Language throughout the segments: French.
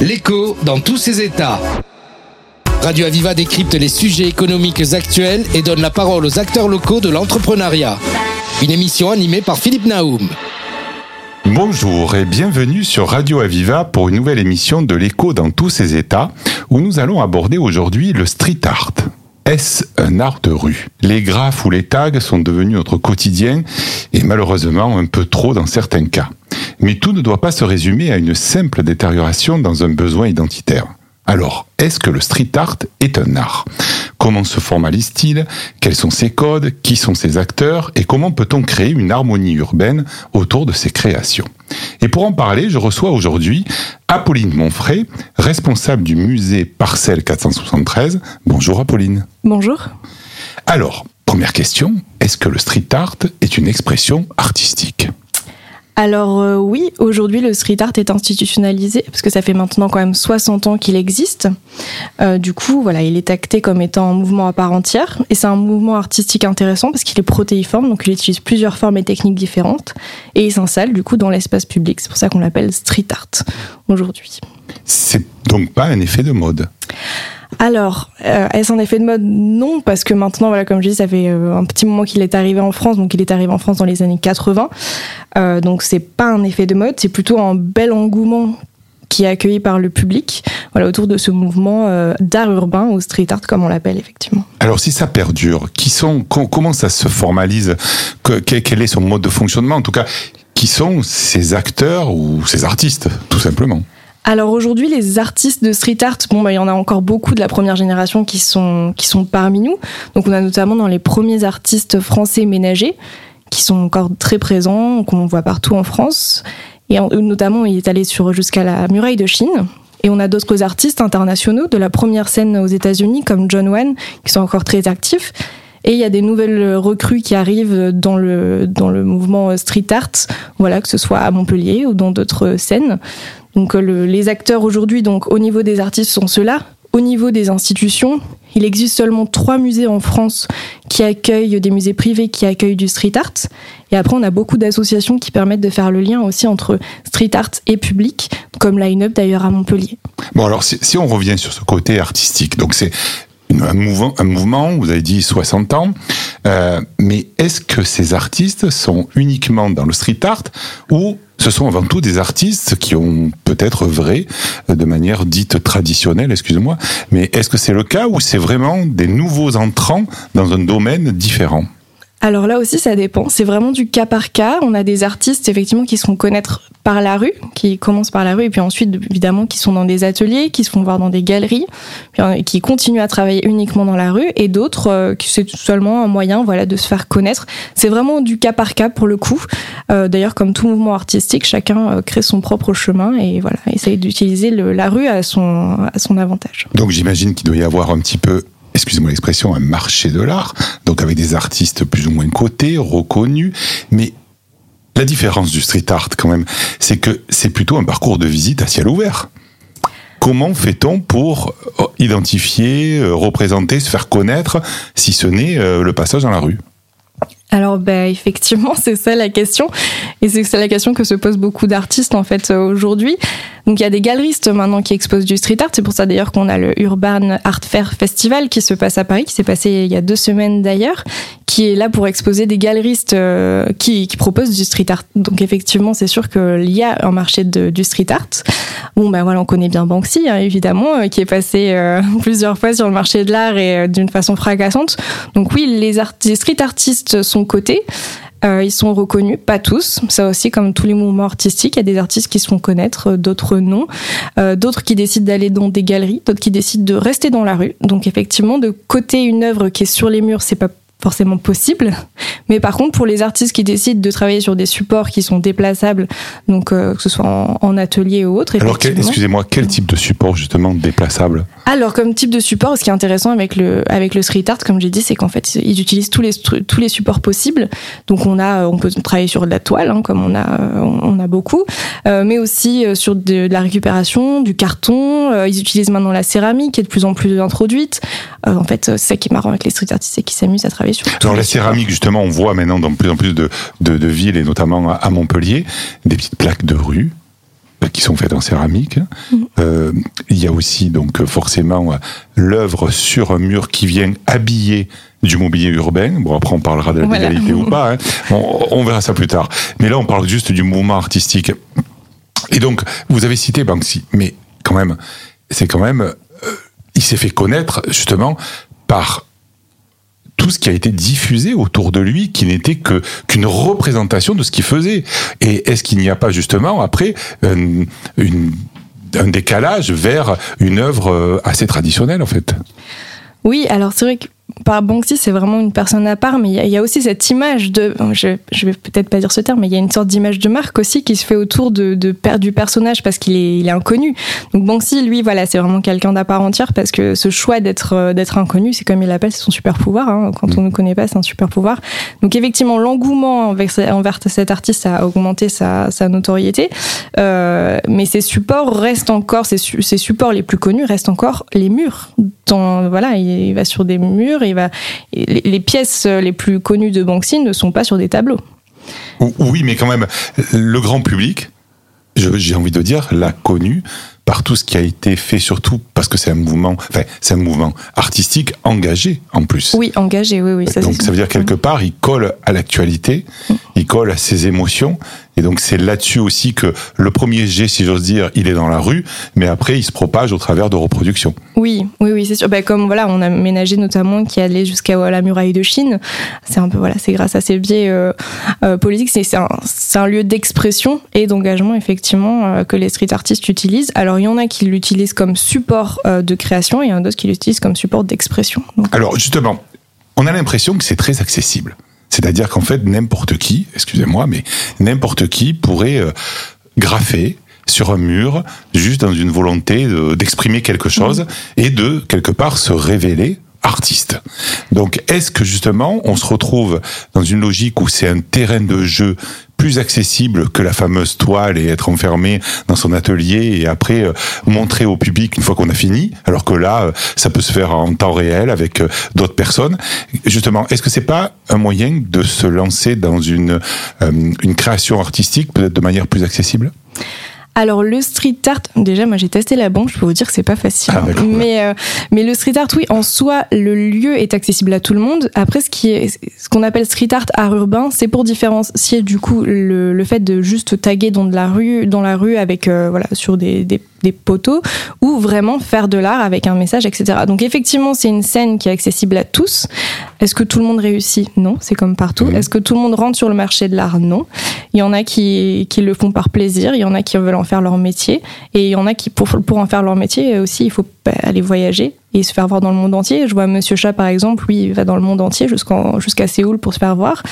L'écho dans tous ses états. Radio Aviva décrypte les sujets économiques actuels et donne la parole aux acteurs locaux de l'entrepreneuriat. Une émission animée par Philippe Naoum. Bonjour et bienvenue sur Radio Aviva pour une nouvelle émission de l'écho dans tous ses états où nous allons aborder aujourd'hui le street art. Est-ce un art de rue? Les graphes ou les tags sont devenus notre quotidien et malheureusement un peu trop dans certains cas. Mais tout ne doit pas se résumer à une simple détérioration dans un besoin identitaire. Alors, est-ce que le street art est un art? Comment se formalise-t-il? Quels sont ses codes? Qui sont ses acteurs? Et comment peut-on créer une harmonie urbaine autour de ces créations? Et pour en parler, je reçois aujourd'hui Apolline Monfray, responsable du musée Parcelle 473. Bonjour Apolline. Bonjour. Alors, première question, est-ce que le street art est une expression artistique? Alors euh, oui, aujourd'hui le street art est institutionnalisé parce que ça fait maintenant quand même 60 ans qu'il existe. Euh, du coup, voilà, il est acté comme étant un mouvement à part entière et c'est un mouvement artistique intéressant parce qu'il est protéiforme, donc il utilise plusieurs formes et techniques différentes et il s'installe du coup dans l'espace public. C'est pour ça qu'on l'appelle street art aujourd'hui. C'est donc pas un effet de mode? Alors, euh, est-ce un effet de mode Non, parce que maintenant, voilà, comme je dis, ça fait euh, un petit moment qu'il est arrivé en France, donc il est arrivé en France dans les années 80. Euh, donc c'est pas un effet de mode, c'est plutôt un bel engouement qui est accueilli par le public, voilà, autour de ce mouvement euh, d'art urbain ou street art comme on l'appelle effectivement. Alors si ça perdure, qui sont, comment ça se formalise, quel est son mode de fonctionnement, en tout cas, qui sont ces acteurs ou ces artistes, tout simplement? Alors aujourd'hui, les artistes de street art, bon, bah, il y en a encore beaucoup de la première génération qui sont, qui sont parmi nous. Donc on a notamment dans les premiers artistes français ménagers, qui sont encore très présents, qu'on voit partout en France. Et notamment, il est allé sur jusqu'à la muraille de Chine. Et on a d'autres artistes internationaux de la première scène aux États-Unis, comme John Wayne, qui sont encore très actifs. Et il y a des nouvelles recrues qui arrivent dans le, dans le mouvement street art, voilà, que ce soit à Montpellier ou dans d'autres scènes. Donc euh, les acteurs aujourd'hui, donc au niveau des artistes, sont ceux-là. Au niveau des institutions, il existe seulement trois musées en France qui accueillent des musées privés qui accueillent du street art. Et après, on a beaucoup d'associations qui permettent de faire le lien aussi entre street art et public, comme Line Up d'ailleurs à Montpellier. Bon, alors si, on revient sur ce côté artistique, donc c'est un mouvement, un mouvement, vous avez dit 60 ans, euh, mais est-ce que ces artistes sont uniquement dans le street art ou ce sont avant tout des artistes qui ont peut-être œuvré de manière dite traditionnelle, excusez-moi, mais est-ce que c'est le cas ou c'est vraiment des nouveaux entrants dans un domaine différent? Alors là aussi, ça dépend. C'est vraiment du cas par cas. On a des artistes, effectivement, qui se font connaître par la rue, qui commencent par la rue, et puis ensuite, évidemment, qui sont dans des ateliers, qui se font voir dans des galeries, euh, qui continuent à travailler uniquement dans la rue, et d'autres, euh, c'est seulement un moyen, voilà, de se faire connaître. C'est vraiment du cas par cas pour le coup. Euh, d'ailleurs, comme tout mouvement artistique, chacun crée son propre chemin et voilà, essaye d'utiliser la rue à son avantage. Donc j'imagine qu'il doit y avoir un petit peu excusez-moi l'expression, un marché de l'art, donc avec des artistes plus ou moins cotés, reconnus, mais la différence du street art quand même, c'est que c'est plutôt un parcours de visite à ciel ouvert. Comment fait-on pour euh, identifier, euh, représenter, se faire connaître, si ce n'est euh, le passage dans la rue? Alors ben effectivement, c'est ça la question. Et c'est la question que se posent beaucoup d'artistes en fait aujourd'hui. Donc il y a des galeristes maintenant qui exposent du street art. C'est pour ça d'ailleurs qu'on a le Urban Art Fair Festival qui se passe à Paris, qui s'est passé il y a deux semaines d'ailleurs, qui est là pour exposer des galeristes euh, qui, qui, proposent du street art. Donc effectivement, c'est sûr qu'il y a un marché de, du street art. Bon ben voilà, on connaît bien Banksy hein, évidemment, euh, qui est passé euh, plusieurs fois sur le marché de l'art et d'une façon fracassante. Donc oui, les, les street artistes sont cotés. Euh, ils sont reconnus, pas tous. Ça aussi, comme tous les mouvements artistiques, il y a des artistes qui se font connaître, euh, d'autres non. Euh, d'autres qui décident d'aller dans des galeries, d'autres qui décident de rester dans la rue. Donc effectivement, de côté une œuvre qui est sur les murs, c'est pas forcément possible. Mais par contre, pour les artistes qui décident de travailler sur des supports qui sont déplaçables, donc euh, que ce soit en, atelier ou autre. Alors, excusez-moi, quel type de support justement déplaçable? Alors, comme type de support, ce qui est intéressant avec le avec le street art, comme j'ai dit, c'est qu'en fait, ils utilisent tous les tous les supports possibles. Donc, on a, on peut travailler sur de la toile, hein, comme on a on, a beaucoup, euh, mais aussi euh, sur de, la récupération, du carton. ils utilisent maintenant la céramique, qui est de plus en plus introduite. en fait, c'est ça qui est marrant avec les street artistes, c'est qu'ils s'amusent à travailler dans la céramique, justement, on voit maintenant dans plus en plus de, de, villes, et notamment à Montpellier, des petites plaques de rue qui sont faites en céramique. Mhm. Euh, il y a aussi donc forcément l'œuvre sur un mur qui vient habiller du mobilier urbain. Bon, après on parlera de la Voilà. légalité ou pas. hein. On, on verra ça plus tard. Mais là, on parle juste du mouvement artistique. Et donc, vous avez cité Banksy, mais quand même, c'est quand même, euh, il s'est fait connaître justement par tout ce qui a été diffusé autour de lui, qui n'était que qu'une représentation de ce qu'il faisait. Et est-ce qu'il n'y a pas justement après un, décalage vers une œuvre euh, assez traditionnelle en fait? Oui, alors c'est vrai que par Banksy, c'est vraiment une personne à part, mais il y a- il y, a aussi cette image de, je, je vais peut-être pas dire ce terme, mais il y a une sorte d'image de marque aussi qui se fait autour de, de du personnage parce qu'il est, il est inconnu. Donc Banksy, lui, voilà, c'est vraiment quelqu'un d'à part entière parce que ce choix d'être, euh, d'être inconnu, c'est comme il l'appelle, c'est son super pouvoir. hein. Quand on ne connaît pas, c'est un super pouvoir. Donc effectivement, l'engouement envers, envers cet artiste a augmenté sa, sa notoriété, Euh, mais ses supports restent encore, ses, su- ses supports les plus connus restent encore les murs. Dans, voilà, il, il va sur des murs, il va, et les, les pièces les plus connues de Banksy ne sont pas sur des tableaux. Ou- Oui, mais quand même, le grand public, j'ai envie de dire, l'a connu par tout ce qui a été fait, surtout parce que c'est un mouvement, enfin, c'est un mouvement artistique engagé en plus. Oui, engagé, oui, oui. Ça, donc ça veut dire quelque part, il colle à l'actualité, il colle à ses émotions, et donc c'est là-dessus aussi que le premier jet, si j'ose dire, il est dans la rue, mais après il se propage au travers de reproductions. Oui, oui, oui, c'est sûr. Bah, comme voilà, on a ménagé notamment qui allait jusqu'à la muraille de Chine. C'est un peu voilà, c'est grâce à ces biais euh, euh, politiques. C'est un, lieu d'expression et d'engagement effectivement euh, que les street artistes utilisent. Alors il y en a qui l'utilisent comme support de création et il y en a d'autres qui l'utilisent comme support d'expression. Alors justement, on a l'impression que c'est très accessible. C'est-à-dire qu'en fait, n'importe qui, excusez-moi, mais n'importe qui pourrait euh, graffer sur un mur, juste dans une volonté de- d'exprimer quelque chose et de, quelque part, se révéler artiste. Donc, est-ce que justement, on se retrouve dans une logique où c'est un terrain de jeu plus accessible que la fameuse toile et être enfermé dans son atelier et après euh, montrer au public une fois qu'on a fini, alors que là, euh, ça peut se faire en temps réel avec euh, d'autres personnes. Justement, est-ce que c'est pas un moyen de se lancer dans une une création artistique peut-être de manière plus accessible? Alors le street art, déjà moi j'ai testé la banque, je peux vous dire que c'est pas facile. Ah, hein. mais euh, mais le street art, oui, en soi, le lieu est accessible à tout le monde. Après, ce qui est ce qu'on appelle street art art urbain, c'est pour différencier du coup le, le fait de juste taguer dans de la rue, dans la rue avec euh, voilà sur des, des des poteaux ou vraiment faire de l'art avec un message, etc. Donc effectivement, c'est une scène qui est accessible à tous. Est-ce que tout le monde réussit? Non, c'est comme partout. Mhm. Est-ce que tout le monde rentre sur le marché de l'art? Non. Il y en a qui, qui le font par plaisir, il y en a qui veulent en faire leur métier, et il y en a qui, pour, pour en faire leur métier aussi, il faut bah, aller voyager et se faire voir dans le monde entier. Je vois Monsieur Chat, par exemple, lui, il va dans le monde entier jusqu'à Séoul pour se faire voir.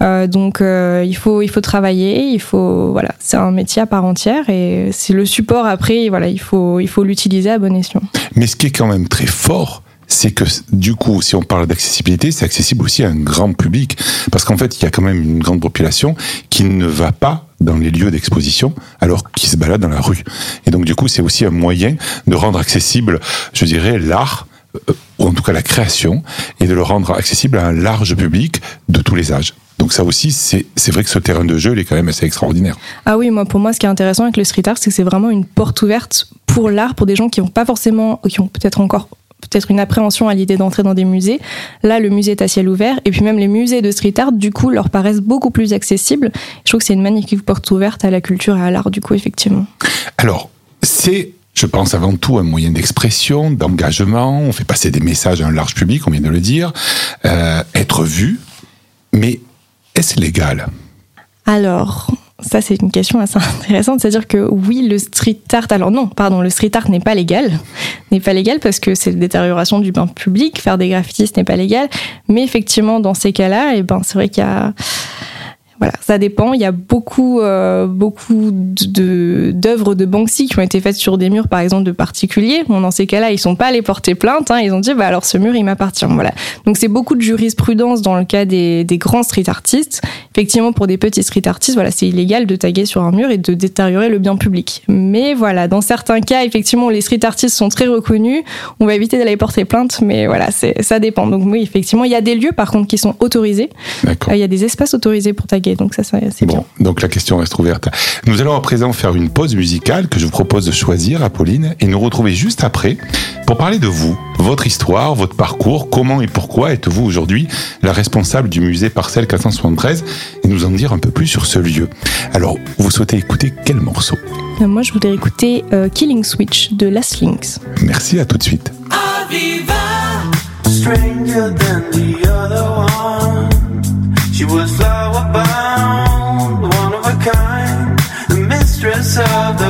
Euh, donc, euh, il, faut, il faut travailler, il faut, voilà, c'est un métier à part entière, et c'est le support après, voilà, il faut il faut l'utiliser à bon escient. Mais ce qui est quand même très fort, c'est que du coup, si on parle d'accessibilité, c'est accessible aussi à un grand public. Parce qu'en fait, il y a quand même une grande population qui ne va pas dans les lieux d'exposition alors qu'ils se baladent dans la rue. Et donc du coup, c'est aussi un moyen de rendre accessible, je dirais, l'art, euh, ou en tout cas la création, et de le rendre accessible à un large public de tous les âges. Donc ça aussi, c'est vrai que ce terrain de jeu, il est quand même assez extraordinaire. Ah oui, moi pour moi ce qui est intéressant avec le street art, c'est que c'est vraiment une porte ouverte pour l'art, pour des gens qui n'ont pas forcément, qui ont peut-être encore peut-être une appréhension à l'idée d'entrer dans des musées. Là, le musée est à ciel ouvert, et puis même les musées de street art, du coup, leur paraissent beaucoup plus accessibles. Je trouve que c'est une magnifique porte ouverte à la culture et à l'art, du coup, effectivement. Alors, c'est, je pense, avant tout un moyen d'expression, d'engagement. On fait passer des messages à un large public, on vient de le dire. Euh, être vu. Mais est-ce légal? Alors, ça c'est une question assez intéressante, c'est-à-dire que oui, le street art, alors non, pardon, le street art n'est pas légal, n'est pas légal parce que c'est détérioration du bain public, faire des graffitis n'est pas légal, mais effectivement dans ces cas-là, et ben c'est vrai qu'il y a voilà, ça dépend. Il y a beaucoup, euh, beaucoup de d'œuvres de Banksy qui ont été faites sur des murs, par exemple, de particuliers. Bon, dans ces cas-là, ils sont pas allés porter plainte. Hein, ils ont dit, bah alors ce mur, il m'appartient. Voilà. Donc c'est beaucoup de jurisprudence dans le cas des, des grands street artistes effectivement, pour des petits street artistes, voilà, c'est illégal de taguer sur un mur et de détériorer le bien public. Mais voilà, dans certains cas, effectivement, les street artistes sont très reconnus. On va éviter d'aller porter plainte, mais voilà, ça dépend. Donc oui, effectivement, il y a des lieux, par contre, qui sont autorisés. Euh, Il y a des espaces autorisés pour taguer, donc ça, ça, c'est bien. Bon, donc la question reste ouverte. Nous allons à présent faire une pause musicale que je vous propose de choisir, Apolline, et nous retrouver juste après pour parler de vous, votre histoire, votre parcours, comment et pourquoi êtes-vous aujourd'hui la responsable du musée Parcelle 473 et nous en dire un peu plus sur ce lieu. Alors, vous souhaitez écouter quel morceau? Euh, Moi, je voudrais écouter euh, Killing Switch de Las Lynx. Merci, à tout de suite. stranger than the other one. She was flower bound, one of a kind, the mistress of the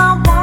my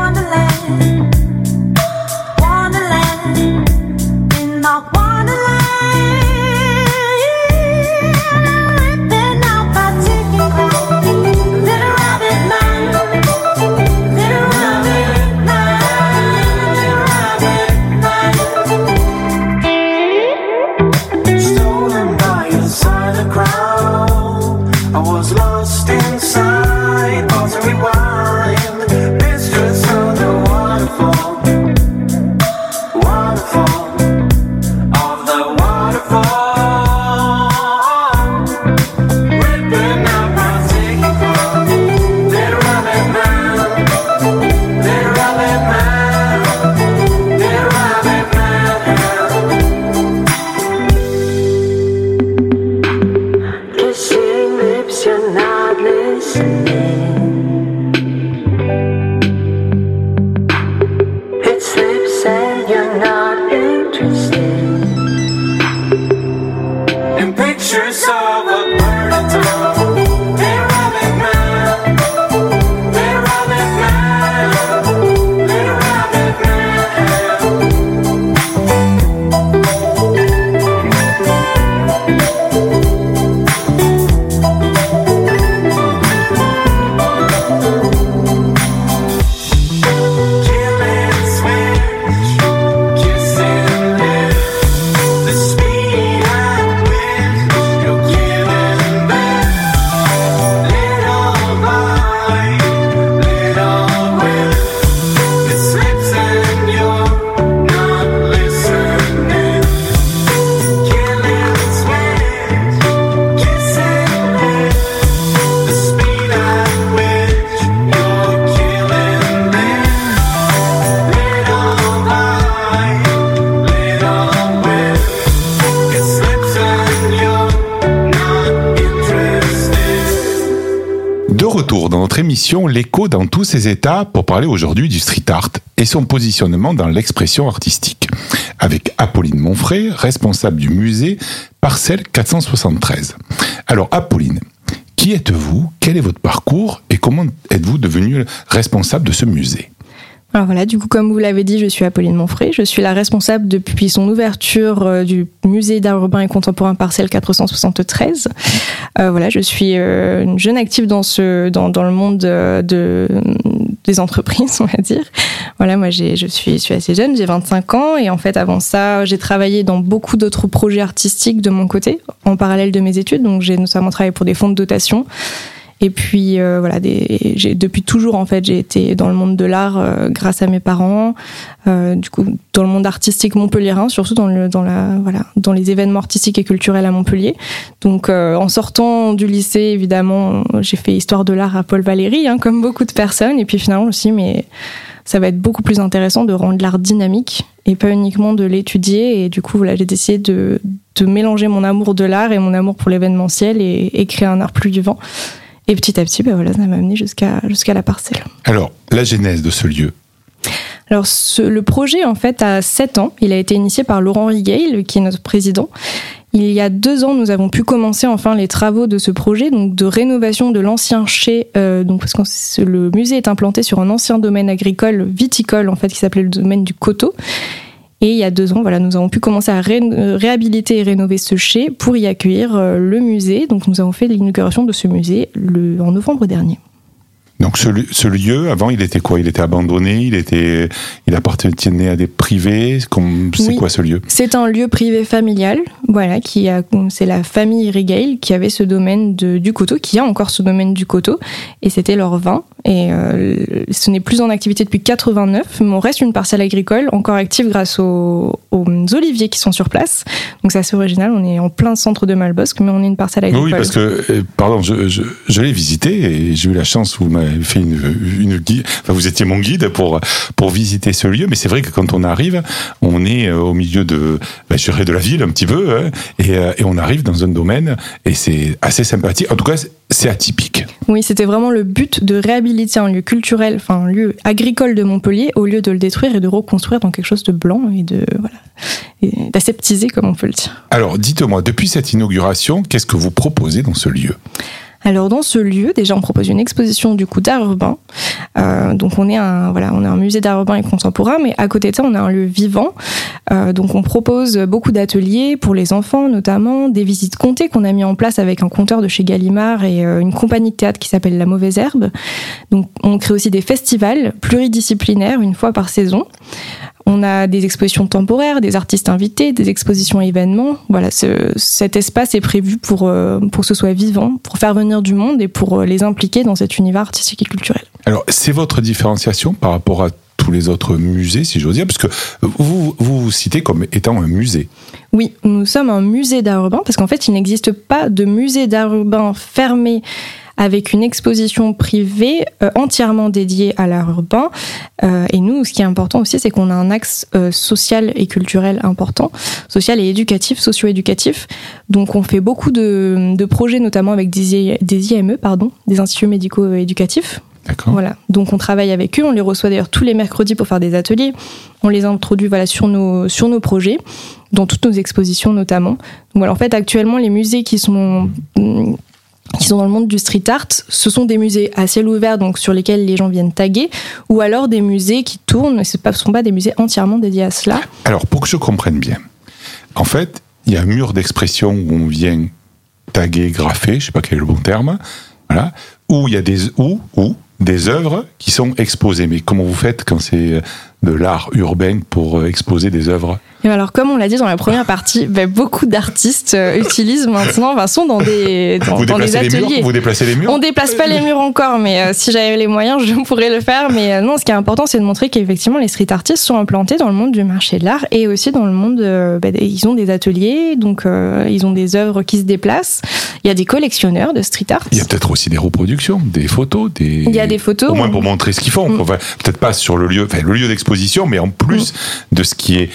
retour dans notre émission L'écho dans tous ses états pour parler aujourd'hui du street art et son positionnement dans l'expression artistique. Avec Apolline Monfray, responsable du musée Parcelle 473. Alors Apolline, qui êtes-vous? Quel est votre parcours Et comment êtes-vous devenue responsable de ce musée? Alors voilà, du coup, comme vous l'avez dit, je suis Apolline Monfray. Je suis la responsable depuis son ouverture euh, du musée d'art urbain et contemporain Parcelle 473. Euh, voilà, je suis euh, une jeune active dans ce dans, dans le monde euh, de des entreprises, on va dire. Voilà, moi j'ai je suis je suis assez jeune, j'ai 25 ans et en fait avant ça, j'ai travaillé dans beaucoup d'autres projets artistiques de mon côté en parallèle de mes études. Donc j'ai notamment travaillé pour des fonds de dotation. Et puis euh, voilà, des, j'ai, depuis toujours en fait, j'ai été dans le monde de l'art euh, grâce à mes parents. Euh, du coup, dans le monde artistique montpelliérain, surtout dans le dans la voilà dans les événements artistiques et culturels à Montpellier. Donc euh, en sortant du lycée, évidemment, j'ai fait histoire de l'art à Paul Valéry, hein, comme beaucoup de personnes. Et puis finalement aussi, mais ça va être beaucoup plus intéressant de rendre l'art dynamique et pas uniquement de l'étudier. Et du coup, voilà, j'ai décidé de, de mélanger mon amour de l'art et mon amour pour l'événementiel et, et créer un art plus vivant. Et petit à petit, ben voilà, ça m'a amené jusqu'à jusqu'à la parcelle. Alors, la genèse de ce lieu Alors, ce- le projet, en fait, a 7 ans. Il a été initié par Laurent Rigel, qui est notre président. Il y a deux ans, nous avons pu commencer enfin les travaux de ce projet, donc de rénovation de l'ancien chai, euh, donc parce que le musée est implanté sur un ancien domaine agricole viticole en fait qui s'appelait le domaine du coteau. Et il y a deux ans, voilà, nous avons pu commencer à euh, réhabiliter et rénover ce chai pour y accueillir euh, le musée. Donc nous avons fait l'inauguration de ce musée le, en novembre dernier. Donc ce, li- ce lieu, avant, il était quoi? Il était abandonné, il était, il appartenait à des privés? C'est Oui. quoi ce lieu? C'est un lieu privé familial, voilà, qui a, c'est la famille Rigale qui avait ce domaine de- du coteau, qui a encore ce domaine du coteau, et c'était leur vin. Et euh, ce n'est plus en activité depuis 89, mais on reste une parcelle agricole encore active grâce aux, aux oliviers qui sont sur place. Donc c'est assez original. On est en plein centre de Malbosque, mais on est une parcelle agricole. Oui, parce que, euh, pardon, je, je, je l'ai visité et j'ai eu la chance, vous m'avez fait une, une guide, enfin vous étiez mon guide pour, pour visiter ce lieu, mais c'est vrai que quand on arrive, on est euh, au milieu de, ben, je dirais de la ville un petit peu, hein, et, euh, et on arrive dans un domaine et c'est assez sympathique. En tout cas, c'est- atypique. Oui, c'était vraiment le but de réhabiliter un lieu culturel, enfin un lieu agricole de Montpellier, au lieu de le détruire et de reconstruire dans quelque chose de blanc et de voilà, d'aseptiser comme on peut le dire. Alors, dites-moi, depuis cette inauguration, qu'est-ce que vous proposez dans ce lieu? Alors dans ce lieu, déjà on propose une exposition du coup d'art urbain. Euh, donc on est un voilà, on est un musée d'art urbain et contemporain, mais à côté de ça on a un lieu vivant. Euh, donc on propose beaucoup d'ateliers pour les enfants notamment, des visites comptées qu'on a mis en place avec un conteur de chez Gallimard et euh, une compagnie de théâtre qui s'appelle La Mauvaise Herbe. Donc on crée aussi des festivals pluridisciplinaires une fois par saison. On a des expositions temporaires, des artistes invités, des expositions événements. Voilà, ce- cet espace est prévu pour, euh, pour que ce soit vivant, pour faire venir du monde et pour euh, les impliquer dans cet univers artistique et culturel. Alors, c'est votre différenciation par rapport à tous les autres musées, si j'ose dire, parce que vous vous, vous citez comme étant un musée. Oui, nous sommes un musée d'art urbain parce qu'en fait, il n'existe pas de musée d'art urbain fermé avec une exposition privée euh, entièrement dédiée à l'art urbain. Euh, et nous, ce qui est important aussi, c'est qu'on a un axe euh, social et culturel important, social et éducatif, socio-éducatif. Donc, on fait beaucoup de, de projets, notamment avec des, I- des IME, pardon, des instituts médico-éducatifs. D'accord Voilà. Donc on travaille avec eux, on les reçoit d'ailleurs tous les mercredis pour faire des ateliers. On les introduit voilà sur nos sur nos projets, dans toutes nos expositions notamment. Donc voilà, en fait actuellement les musées qui sont qui sont dans le monde du street art, ce sont des musées à ciel ouvert, donc sur lesquels les gens viennent taguer, ou alors des musées qui tournent, ce ne sont pas des musées entièrement dédiés à cela. Alors, pour que je comprenne bien, en fait, il y a un mur d'expression où on vient taguer, graffer, je sais pas quel est le bon terme, voilà, où il y a des œuvres qui sont exposées. Mais comment vous faites quand c'est de l'art urbain pour euh, exposer des œuvres Et alors, comme on l'a dit dans la première partie, ben, beaucoup d'artistes euh, utilisent maintenant, sont dans des, dans, Vous dans des déplacez les ateliers. murs Vous déplacez les murs On déplace pas les murs encore, mais euh, si j'avais les moyens, je pourrais le faire. Mais euh, non, ce qui est important, c'est de montrer qu'effectivement, les street artistes sont implantés dans le monde du marché de l'art et aussi dans le monde. euh, des- ils ont des ateliers, donc ils ont des œuvres qui se déplacent. Il y a des collectionneurs de street art. Il y a peut-être aussi des reproductions, des photos, des. Il y a des photos. Au moins pour montrer ce qu'ils font. Mm. Enfin, peut-être pas sur le lieu, enfin, le lieu d'exposition, mais en plus de ce qui est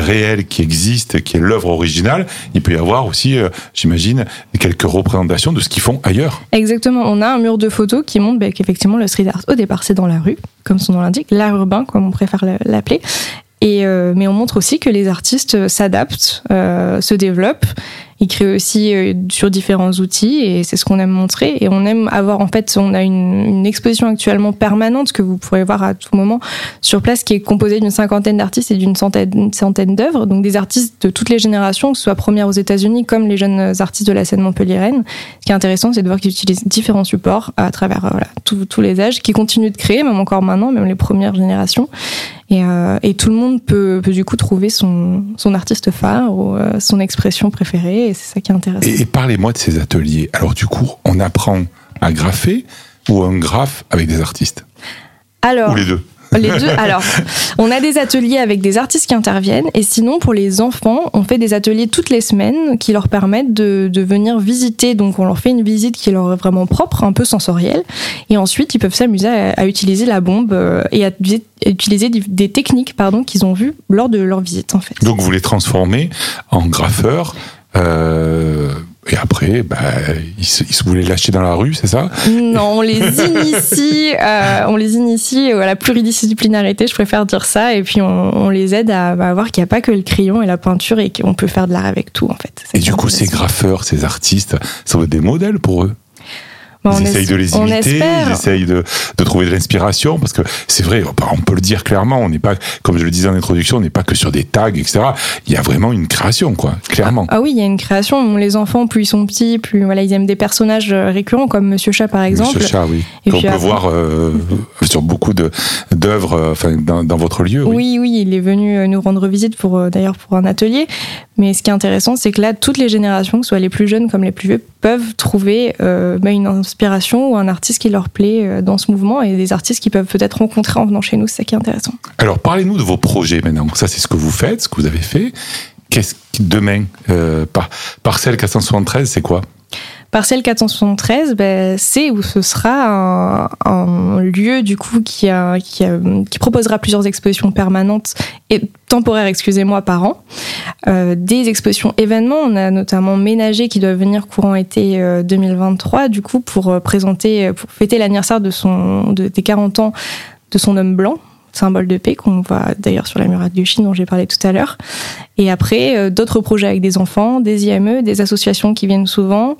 réel, qui existe, qui est l'œuvre originale, il peut y avoir aussi, euh, j'imagine, quelques représentations de ce qu'ils font ailleurs. Exactement. On a un mur de photos qui montre bah, qu'effectivement, le street art, au départ, c'est dans la rue, comme son nom l'indique, l'art urbain, comme on préfère le- l'appeler. Euh, mais on montre aussi que les artistes s'adaptent, euh, se développent. Ils créent aussi euh, sur différents outils et c'est ce qu'on aime montrer. Et on aime avoir, en fait, on a une, une exposition actuellement permanente que vous pourrez voir à tout moment sur place qui est composée d'une cinquantaine d'artistes et d'une centaine, centaine d'œuvres. Donc des artistes de toutes les générations, que ce soit première aux États-Unis comme les jeunes artistes de la scène montpelliéraine. Ce qui est intéressant, c'est de voir qu'ils utilisent différents supports à travers euh, voilà, tous les âges, qui continuent de créer, même encore maintenant, même les premières générations. Et, euh, et tout le monde peut, peut du coup trouver son, son artiste phare ou euh, son expression préférée, et c'est ça qui est intéressant. Et, et parlez-moi de ces ateliers. Alors du coup, on apprend à graffer ou un graphe avec des artistes? Alors, Ou les deux? Les deux. Alors, on a des ateliers avec des artistes qui interviennent, et sinon pour les enfants, on fait des ateliers toutes les semaines qui leur permettent de, de venir visiter. Donc, on leur fait une visite qui leur est vraiment propre, un peu sensorielle, et ensuite ils peuvent s'amuser à, à utiliser la bombe euh, et à, utiliser- des, des techniques, pardon, qu'ils ont vues lors de leur visite en fait. Donc vous les transformez en graffeurs. Euh, Et après, bah, ils, se, ils se voulaient lâcher dans la rue, c'est ça? Non, on les initie, euh, on les initie à la pluridisciplinarité, je préfère dire ça, et puis on, on les aide à, à voir qu'il n'y a pas que le crayon et la peinture et qu'on peut faire de l'art avec tout en fait. Et du coup, ces graffeurs, ces artistes, ça va être des modèles pour eux? Ils on essayent es- de les on imiter, ils essayent de, de trouver de l'inspiration, parce que c'est vrai, on peut le dire clairement, on n'est pas, comme je le disais en introduction, on n'est pas que sur des tags, etc. Il y a vraiment une création, quoi, clairement. Ah oui, il y a une création. Les enfants, plus ils sont petits, plus voilà, ils aiment des personnages euh, récurrents comme Monsieur Chat par exemple. Monsieur Chat, oui. Et Qu'on puis peut après- voir euh, sur beaucoup d'œuvres, euh, enfin, dans, dans votre lieu. Oui. Oui, oui, il est venu nous rendre visite pour d'ailleurs pour un atelier. Mais ce qui est intéressant, c'est que là, toutes les générations, que ce soit les plus jeunes comme les plus vieux, peuvent trouver euh, bah, une inspiration ou un artiste qui leur plaît euh, dans ce mouvement et des artistes qu'ils peuvent peut-être rencontrer en venant chez nous. C'est ça qui est intéressant. Alors, parlez-nous de vos projets maintenant. Ça, c'est ce que vous faites, ce que vous avez fait. Qu'est-ce qui demain, euh, par, parcelle 473, c'est quoi? Parcelle 473, ben, c'est où ce sera un, lieu du coup qui, proposera plusieurs expositions permanentes et temporaires, excusez-moi, par an. Euh, des expositions événements, on a notamment Ménager qui doit venir courant été euh, 2023, du coup pour euh, présenter, pour fêter l'anniversaire de son de, des 40 ans de son homme blanc symbole de paix qu'on voit d'ailleurs sur la muraille de Chine dont j'ai parlé tout à l'heure. Et après, euh, d'autres projets avec des enfants, des IME, des associations qui viennent souvent.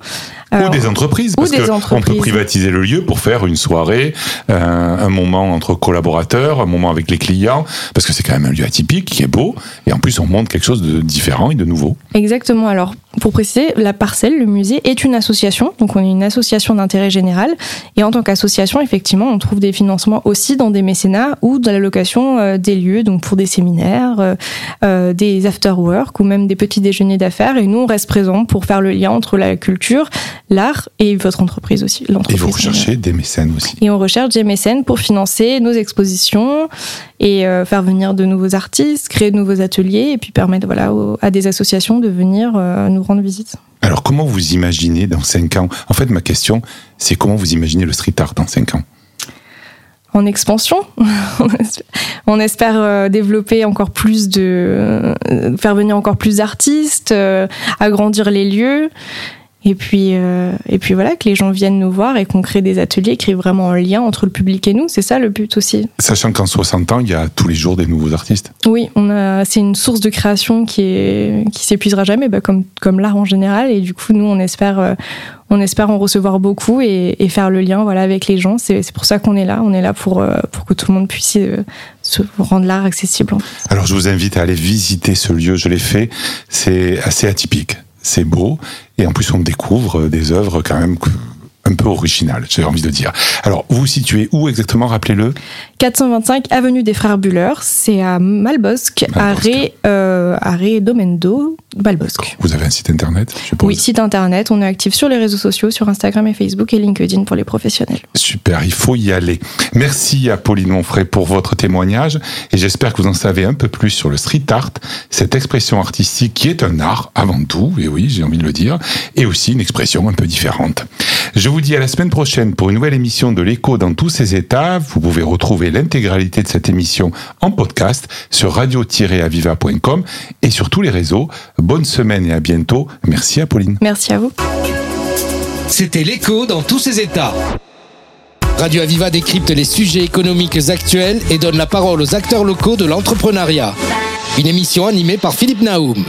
Ou des entreprises, ou parce des que on peut privatiser le lieu pour faire une soirée, euh, un moment entre collaborateurs, un moment avec les clients, parce que c'est quand même un lieu atypique, qui est beau, et en plus on montre quelque chose de différent et de nouveau. Exactement. Alors, pour préciser, la parcelle, le musée, est une association. Donc, on est une association d'intérêt général. Et en tant qu'association, effectivement, on trouve des financements aussi dans des mécénats ou dans la location euh, des lieux, donc pour des séminaires, euh, des ou même des petits déjeuners d'affaires. Et nous, on reste présents pour faire le lien entre la culture, l'art et votre entreprise aussi. Et vous recherchez des mécènes aussi. Et on recherche des mécènes pour financer nos expositions et euh, faire venir de nouveaux artistes, créer de nouveaux ateliers et puis permettre voilà, aux- à des associations de venir euh, nous rendre visite. Alors comment vous imaginez dans 5 ans? En fait, ma question, c'est comment vous imaginez le street art dans 5 ans? En expansion, on espère euh, développer encore plus de. euh, faire venir encore plus d'artistes, euh, agrandir les lieux. Et puis, euh, et puis voilà, que les gens viennent nous voir et qu'on crée des ateliers, créer vraiment un lien entre le public et nous. C'est ça le but aussi. Sachant qu'en 60 ans, il y a tous les jours des nouveaux artistes. Oui, on a, c'est une source de création qui est, qui s'épuisera jamais, bah, comme, comme l'art en général. Et du coup, nous, on espère, euh, on espère en recevoir beaucoup et, et faire le lien, voilà, avec les gens. C'est, pour ça qu'on est là. On est là pour, euh, pour que tout le monde puisse se rendre l'art accessible. Alors je vous invite à aller visiter ce lieu, je l'ai fait, c'est assez atypique, c'est beau, et en plus on découvre des œuvres quand même un peu originales, j'ai envie de dire. Alors vous vous situez où exactement, rappelez-le? 425 avenue des Frères Buller, c'est à Malbosque, Malbosque. arrêt, euh, arrêt Domendo, Malbosque. Vous avez un site internet, je suppose Oui, site internet. On est actif sur les réseaux sociaux, sur Instagram et Facebook et LinkedIn pour les professionnels. Super, il faut y aller. Merci à Pauline Monfray pour votre témoignage et j'espère que vous en savez un peu plus sur le street art, cette expression artistique qui est un art avant tout, et oui, j'ai envie de le dire, et aussi une expression un peu différente. Je vous dis à la semaine prochaine pour une nouvelle émission de l'écho dans tous ses états. Vous pouvez retrouver l'intégralité de cette émission en podcast sur radio-aviva.com et sur tous les réseaux. Bonne semaine et à bientôt. Merci à Pauline. Merci à vous. C'était l'écho dans tous ses états. Radio Aviva décrypte les sujets économiques actuels et donne la parole aux acteurs locaux de l'entrepreneuriat. Une émission animée par Philippe Naoum.